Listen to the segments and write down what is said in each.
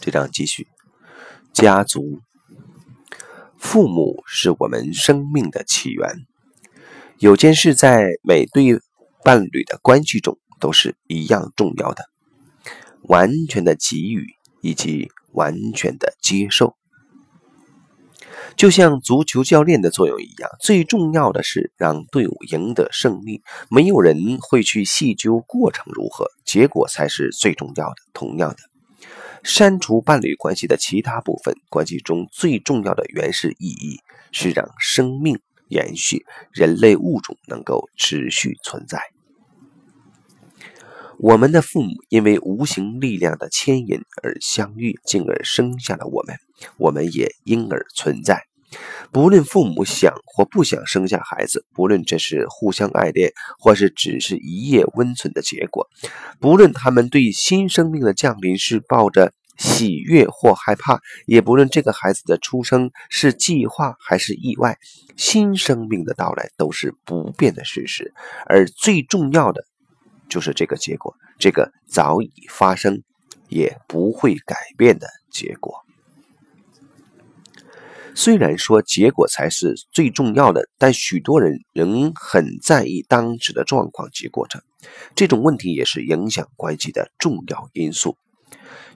这章继续。家族，父母是我们生命的起源。有件事在每对伴侣的关系中都是一样重要的：完全的给予以及完全的接受。就像足球教练的作用一样，最重要的是让队伍赢得胜利。没有人会去细究过程如何，结果才是最重要的。同样的，删除伴侣关系的其他部分，关系中最重要的原始意义是让生命延续，人类物种能够持续存在。我们的父母因为无形力量的牵引而相遇，进而生下了我们，我们也因而存在。不论父母想或不想生下孩子，不论这是互相爱恋，或是只是一夜温存的结果，不论他们对新生命的降临是抱着喜悦或害怕，也不论这个孩子的出生是计划还是意外，新生命的到来都是不变的事实，而最重要的。就是这个结果，这个早已发生，也不会改变的结果。虽然说结果才是最重要的，但许多人仍很在意当时的状况及过程。这种问题也是影响关系的重要因素。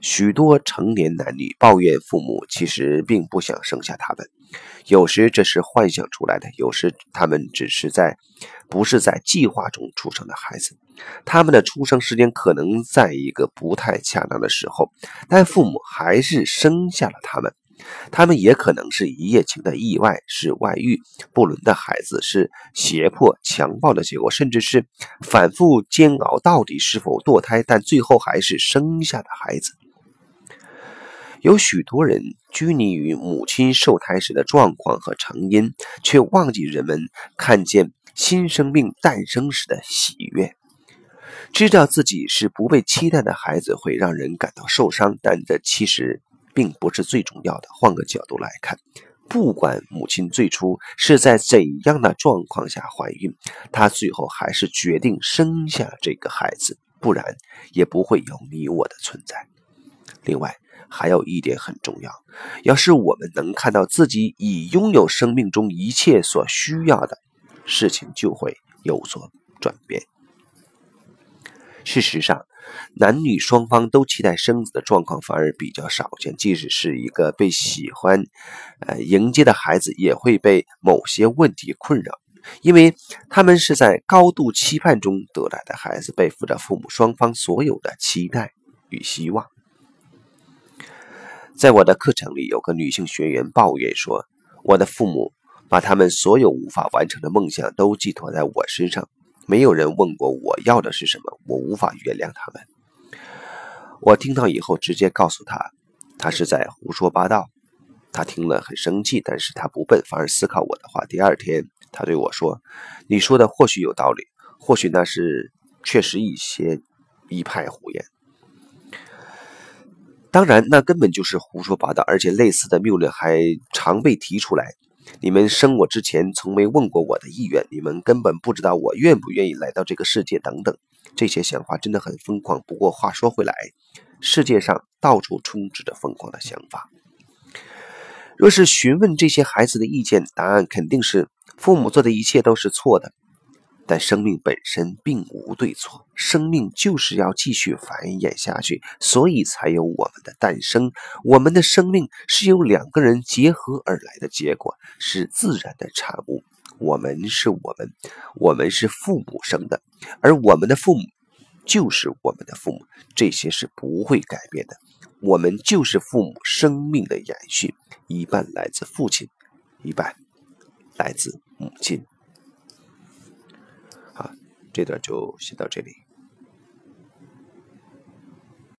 许多成年男女抱怨父母其实并不想生下他们，有时这是幻想出来的，有时他们只是在不是在计划中出生的孩子。他们的出生时间可能在一个不太恰当的时候，但父母还是生下了他们。他们也可能是一夜情的意外，是外遇不伦的孩子，是胁迫强暴的结果，甚至是反复煎熬到底是否堕胎，但最后还是生下的孩子。有许多人拘泥于母亲受胎时的状况和成因，却忘记人们看见新生命诞生时的喜悦。知道自己是不被期待的孩子会让人感到受伤，但这其实并不是最重要的。换个角度来看，不管母亲最初是在怎样的状况下怀孕，她最后还是决定生下这个孩子，不然也不会有你我的存在。另外，还有一点很重要，要是我们能看到自己已拥有生命中一切所需要的，事情就会有所转变。事实上，男女双方都期待生子的状况反而比较少见。即使是一个被喜欢、呃迎接的孩子，也会被某些问题困扰，因为他们是在高度期盼中得来的孩子，背负着父母双方所有的期待与希望。在我的课程里，有个女性学员抱怨说：“我的父母把他们所有无法完成的梦想都寄托在我身上。”没有人问过我要的是什么，我无法原谅他们。我听到以后直接告诉他，他是在胡说八道。他听了很生气，但是他不笨，反而思考我的话。第二天，他对我说：“你说的或许有道理，或许那是确实一些一派胡言。当然，那根本就是胡说八道，而且类似的谬论还常被提出来。”你们生我之前从没问过我的意愿，你们根本不知道我愿不愿意来到这个世界，等等，这些想法真的很疯狂。不过话说回来，世界上到处充斥着疯狂的想法。若是询问这些孩子的意见，答案肯定是父母做的一切都是错的。但生命本身并无对错，生命就是要继续繁衍下去，所以才有我们的诞生。我们的生命是由两个人结合而来的结果，是自然的产物。我们是我们，我们是父母生的，而我们的父母就是我们的父母，这些是不会改变的。我们就是父母生命的延续，一半来自父亲，一半来自母亲。这段就先到这里。